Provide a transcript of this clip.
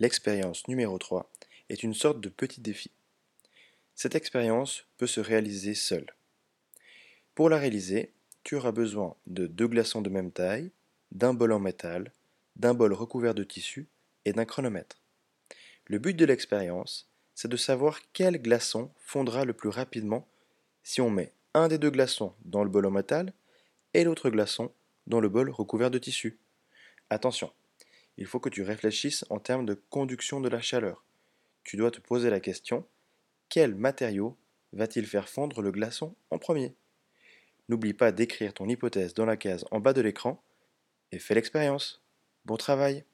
L'expérience numéro 3 est une sorte de petit défi. Cette expérience peut se réaliser seule. Pour la réaliser, tu auras besoin de deux glaçons de même taille, d'un bol en métal, d'un bol recouvert de tissu et d'un chronomètre. Le but de l'expérience, c'est de savoir quel glaçon fondra le plus rapidement si on met un des deux glaçons dans le bol en métal et l'autre glaçon dans le bol recouvert de tissu. Attention, il faut que tu réfléchisses en termes de conduction de la chaleur. Tu dois te poser la question, quel matériau va-t-il faire fondre le glaçon en premier? N'oublie pas d'écrire ton hypothèse dans la case en bas de l'écran et fais l'expérience. Bon travail